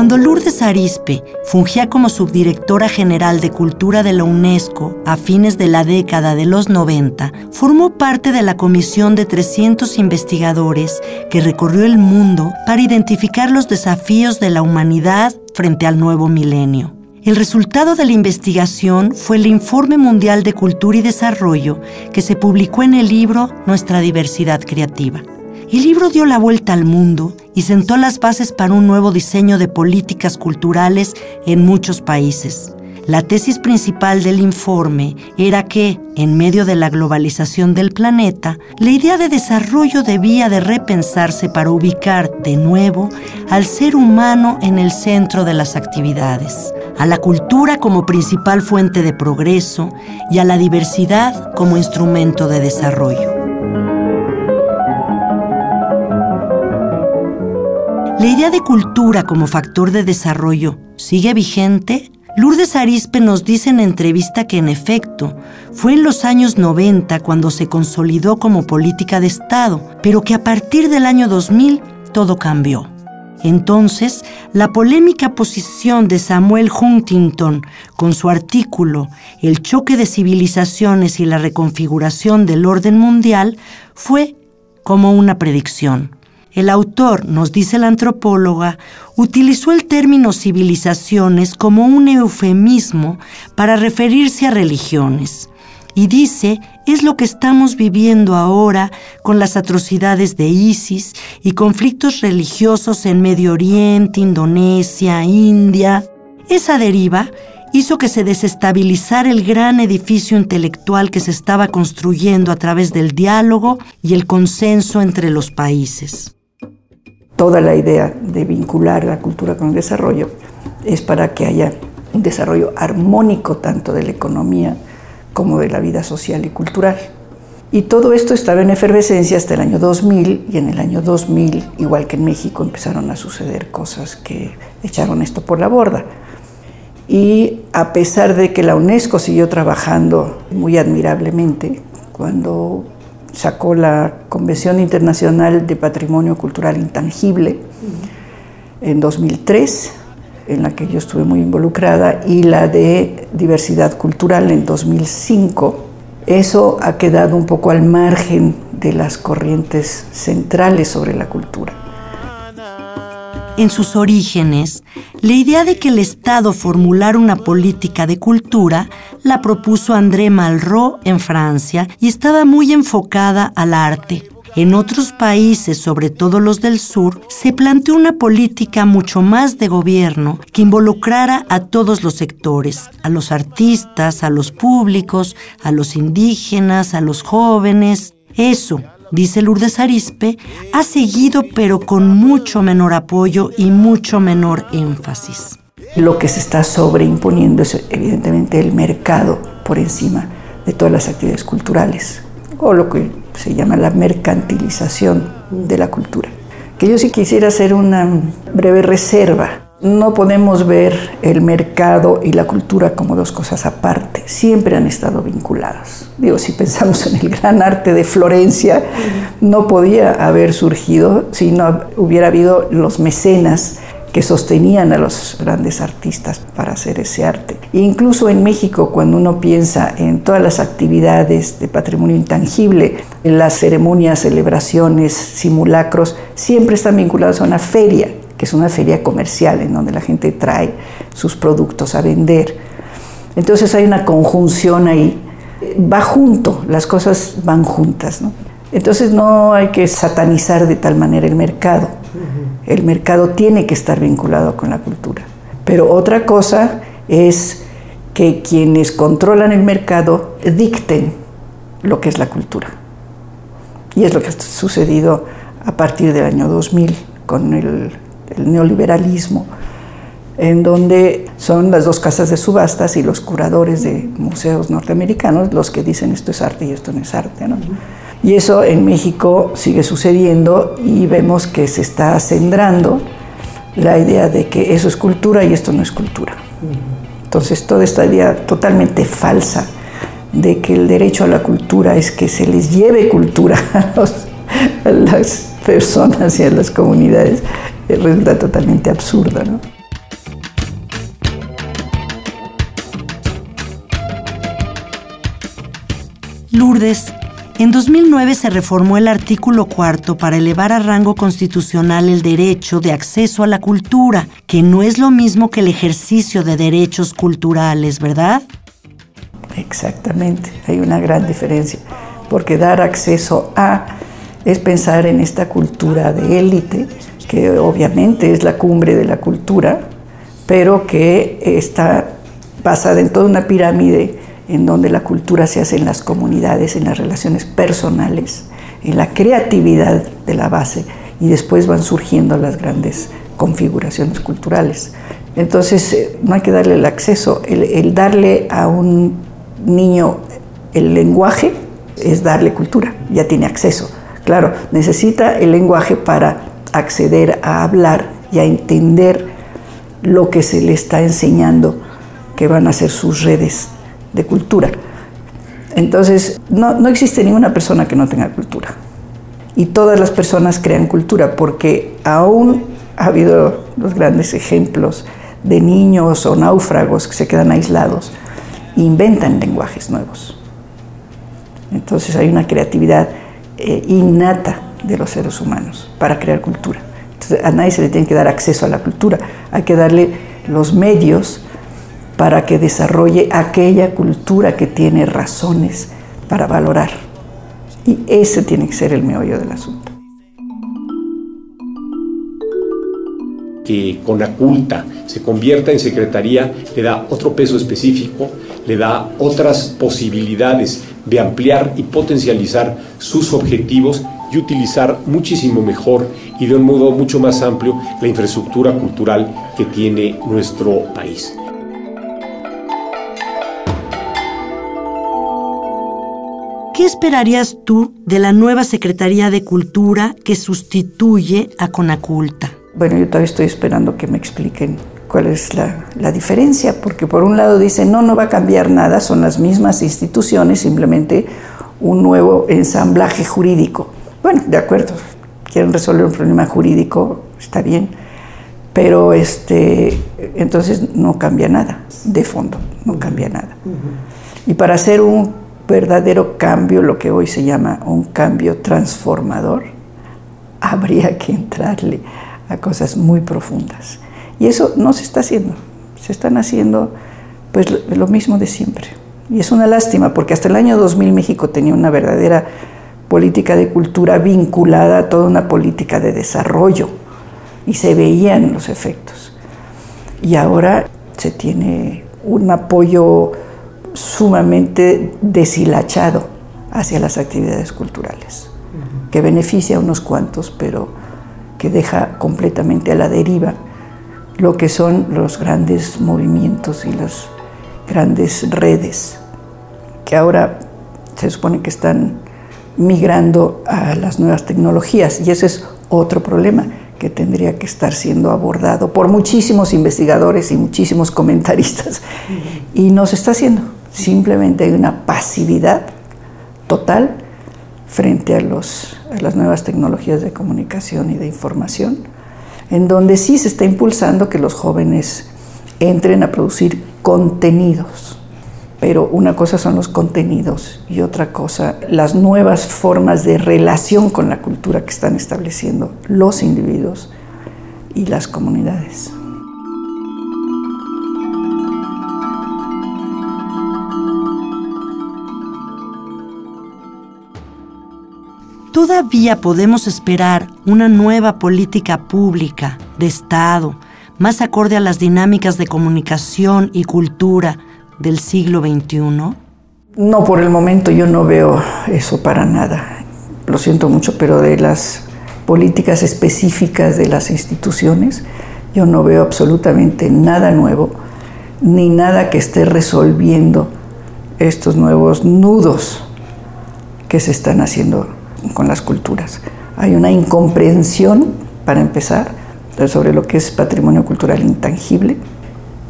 Cuando Lourdes Arispe fungía como subdirectora general de Cultura de la UNESCO a fines de la década de los 90, formó parte de la comisión de 300 investigadores que recorrió el mundo para identificar los desafíos de la humanidad frente al nuevo milenio. El resultado de la investigación fue el Informe Mundial de Cultura y Desarrollo que se publicó en el libro Nuestra Diversidad Creativa. El libro dio la vuelta al mundo y sentó las bases para un nuevo diseño de políticas culturales en muchos países. La tesis principal del informe era que, en medio de la globalización del planeta, la idea de desarrollo debía de repensarse para ubicar de nuevo al ser humano en el centro de las actividades, a la cultura como principal fuente de progreso y a la diversidad como instrumento de desarrollo. ¿La idea de cultura como factor de desarrollo sigue vigente? Lourdes Arispe nos dice en entrevista que en efecto fue en los años 90 cuando se consolidó como política de Estado, pero que a partir del año 2000 todo cambió. Entonces, la polémica posición de Samuel Huntington con su artículo El choque de civilizaciones y la reconfiguración del orden mundial fue como una predicción. El autor, nos dice la antropóloga, utilizó el término civilizaciones como un eufemismo para referirse a religiones. Y dice, es lo que estamos viviendo ahora con las atrocidades de ISIS y conflictos religiosos en Medio Oriente, Indonesia, India. Esa deriva hizo que se desestabilizara el gran edificio intelectual que se estaba construyendo a través del diálogo y el consenso entre los países toda la idea de vincular la cultura con el desarrollo es para que haya un desarrollo armónico tanto de la economía como de la vida social y cultural. Y todo esto estaba en efervescencia hasta el año 2000 y en el año 2000, igual que en México, empezaron a suceder cosas que echaron esto por la borda. Y a pesar de que la UNESCO siguió trabajando muy admirablemente, cuando sacó la Convención Internacional de Patrimonio Cultural Intangible en 2003, en la que yo estuve muy involucrada, y la de Diversidad Cultural en 2005. Eso ha quedado un poco al margen de las corrientes centrales sobre la cultura. En sus orígenes, la idea de que el Estado formulara una política de cultura la propuso André Malraux en Francia y estaba muy enfocada al arte. En otros países, sobre todo los del sur, se planteó una política mucho más de gobierno que involucrara a todos los sectores, a los artistas, a los públicos, a los indígenas, a los jóvenes. Eso, dice Lourdes Arispe, ha seguido pero con mucho menor apoyo y mucho menor énfasis. Lo que se está sobreimponiendo es evidentemente el mercado por encima de todas las actividades culturales, o lo que se llama la mercantilización de la cultura. Que yo sí quisiera hacer una breve reserva no podemos ver el mercado y la cultura como dos cosas aparte, siempre han estado vinculadas. Digo, si pensamos en el gran arte de Florencia, no podía haber surgido si no hubiera habido los mecenas que sostenían a los grandes artistas para hacer ese arte. incluso en México, cuando uno piensa en todas las actividades de patrimonio intangible, en las ceremonias, celebraciones, simulacros, siempre están vinculados a una feria que es una feria comercial en donde la gente trae sus productos a vender. Entonces hay una conjunción ahí, va junto, las cosas van juntas. Entonces no hay que satanizar de tal manera el mercado. El mercado tiene que estar vinculado con la cultura. Pero otra cosa es que quienes controlan el mercado dicten lo que es la cultura. Y es lo que ha sucedido a partir del año 2000 con el, el neoliberalismo, en donde son las dos casas de subastas y los curadores de museos norteamericanos los que dicen esto es arte y esto no es arte. ¿no? Y eso en México sigue sucediendo y vemos que se está acendrando la idea de que eso es cultura y esto no es cultura. Entonces toda esta idea totalmente falsa de que el derecho a la cultura es que se les lleve cultura a, las personas y a las comunidades resulta totalmente absurda. ¿no? Lourdes, en 2009 se reformó el artículo cuarto para elevar a rango constitucional el derecho de acceso a la cultura, que no es lo mismo que el ejercicio de derechos culturales, ¿verdad? Exactamente, hay una gran diferencia, porque dar acceso a es pensar en esta cultura de élite, que obviamente es la cumbre de la cultura, pero que está basada en toda una pirámide en donde la cultura se hace en las comunidades, en las relaciones personales, en la creatividad de la base y después van surgiendo las grandes configuraciones culturales. Entonces eh, no hay que darle el acceso, el, darle a un niño el lenguaje es darle cultura, ya tiene acceso. Claro, necesita el lenguaje para acceder a hablar y a entender lo que se le está enseñando que van a ser sus redes de cultura. Entonces, no, no existe ninguna persona que no tenga cultura. Y todas las personas crean cultura porque aún ha habido los grandes ejemplos de niños o náufragos que se quedan aislados e inventan lenguajes nuevos. Entonces hay una creatividad eh, innata de los seres humanos para crear cultura. Entonces, a nadie se le tiene que dar acceso a la cultura, hay que darle los medios para que desarrolle aquella cultura que tiene razones para valorar. Y ese tiene que ser el meollo del asunto. Que Conaculta se convierta en secretaría le da otro peso específico, le da otras posibilidades de ampliar y potencializar sus objetivos y utilizar muchísimo mejor y de un modo mucho más amplio la infraestructura cultural que tiene nuestro país. ¿Qué esperarías tú de la nueva Secretaría de Cultura que sustituye a Conaculta? Bueno, yo todavía estoy esperando que me expliquen cuál es la, diferencia, porque por un lado dicen, no, no va a cambiar nada, son las mismas instituciones, simplemente un nuevo ensamblaje jurídico. Bueno, de acuerdo, quieren resolver un problema jurídico, está bien, pero este, entonces no cambia nada, de fondo, no cambia nada. Y para hacer un verdadero cambio, lo que hoy se llama un cambio transformador, habría que entrarle a cosas muy profundas. Y eso no se está haciendo. Se están haciendo pues lo mismo de siempre. Y es una lástima porque hasta el año 2000 México tenía una verdadera política de cultura vinculada a toda una política de desarrollo y se veían los efectos. Y ahora se tiene un apoyo sumamente deshilachado hacia las actividades culturales, que beneficia a unos cuantos, pero que deja completamente a la deriva lo que son los grandes movimientos y las grandes redes, que ahora se supone que están migrando a las nuevas tecnologías, y ese es otro problema que tendría que estar siendo abordado por muchísimos investigadores y muchísimos comentaristas, y no se está haciendo. Simplemente hay una pasividad total frente a, los, las nuevas tecnologías de comunicación y de información, en donde sí se está impulsando que los jóvenes entren a producir contenidos. Pero una cosa son los contenidos y otra cosa las nuevas formas de relación con la cultura que están estableciendo los individuos y las comunidades. ¿Todavía podemos esperar una nueva política pública de Estado más acorde a las dinámicas de comunicación y cultura del siglo XXI? No, por el momento yo no veo eso para nada. Lo siento mucho, pero de las políticas específicas de las instituciones. Yo no veo absolutamente nada nuevo, ni nada que esté resolviendo estos nuevos nudos que se están haciendo con las culturas. Hay una incomprensión, para empezar, sobre lo que es patrimonio cultural intangible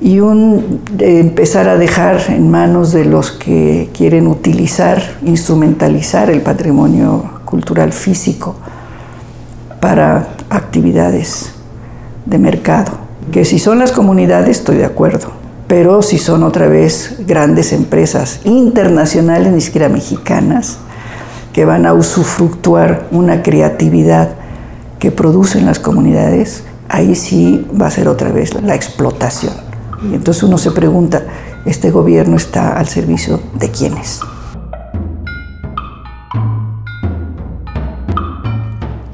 y un empezar a dejar en manos de los que quieren utilizar, instrumentalizar el patrimonio cultural físico para actividades de mercado. Que si son las comunidades, estoy de acuerdo, pero si son otra vez grandes empresas internacionales, ni siquiera mexicanas, que van a usufructuar una creatividad que producen las comunidades, ahí sí va a ser otra vez la explotación. Y entonces uno se pregunta, ¿este gobierno está al servicio de quiénes?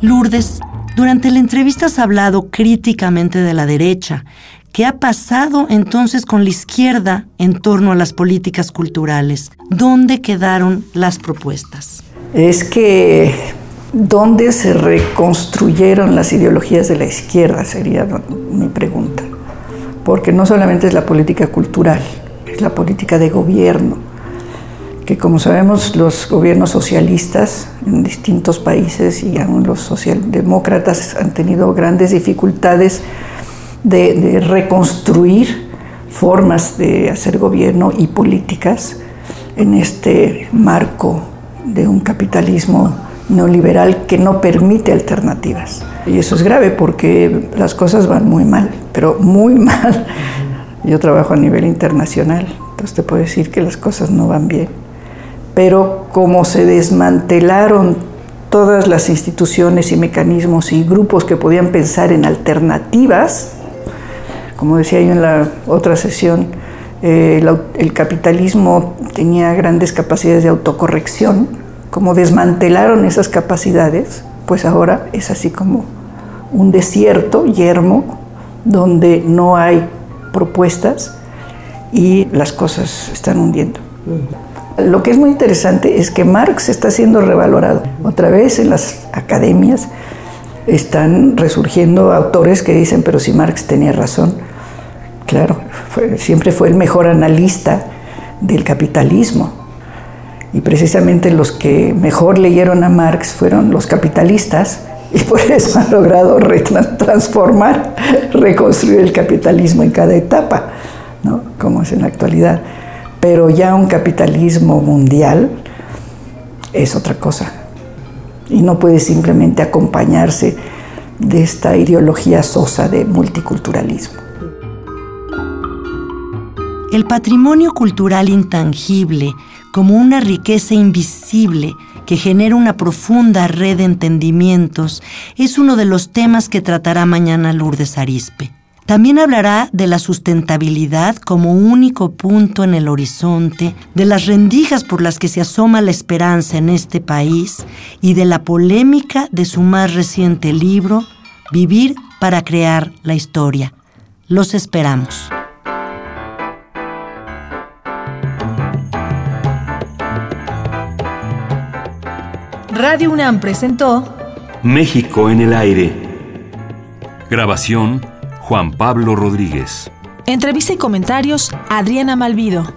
Lourdes, durante la entrevista has hablado críticamente de la derecha. ¿Qué ha pasado entonces con la izquierda en torno a las políticas culturales? ¿Dónde quedaron las propuestas? Es que ¿dónde se reconstruyeron las ideologías de la izquierda? Sería mi pregunta. Porque no solamente es la política cultural, es la política de gobierno que como sabemos los gobiernos socialistas en distintos países y aún los socialdemócratas han tenido grandes dificultades de, reconstruir formas de hacer gobierno y políticas en este marco de un capitalismo neoliberal que no permite alternativas. Y eso es grave porque las cosas van muy mal, pero muy mal. Yo trabajo a nivel internacional, entonces te puedo decir que las cosas no van bien pero como se desmantelaron todas las instituciones y mecanismos y grupos que podían pensar en alternativas, como decía yo en la otra sesión, eh, el, capitalismo tenía grandes capacidades de autocorrección, como desmantelaron esas capacidades, pues ahora es así como un desierto yermo donde no hay propuestas y las cosas se están hundiendo. Lo que es muy interesante es que Marx está siendo revalorado. Otra vez en las academias están resurgiendo autores que dicen, pero si Marx tenía razón, claro, siempre fue el mejor analista del capitalismo. Y precisamente los que mejor leyeron a Marx fueron los capitalistas y por eso han logrado transformar, reconstruir el capitalismo en cada etapa, ¿no? como es en la actualidad pero ya un capitalismo mundial es otra cosa. Y no puede simplemente acompañarse de esta ideología sosa de multiculturalismo. El patrimonio cultural intangible, como una riqueza invisible que genera una profunda red de entendimientos, es uno de los temas que tratará mañana Lourdes Arispe. También hablará de la sustentabilidad como único punto en el horizonte, de las rendijas por las que se asoma la esperanza en este país y de la polémica de su más reciente libro, Vivir para crear la historia. Los esperamos. Radio UNAM presentó México en el aire. Grabación Juan Pablo Rodríguez. Entrevista y comentarios, Adriana Malvido.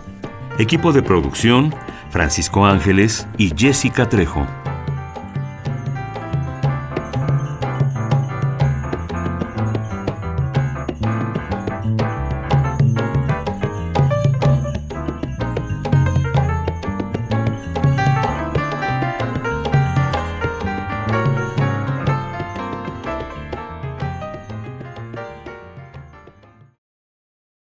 Equipo de producción, Francisco Ángeles y Jessica Trejo.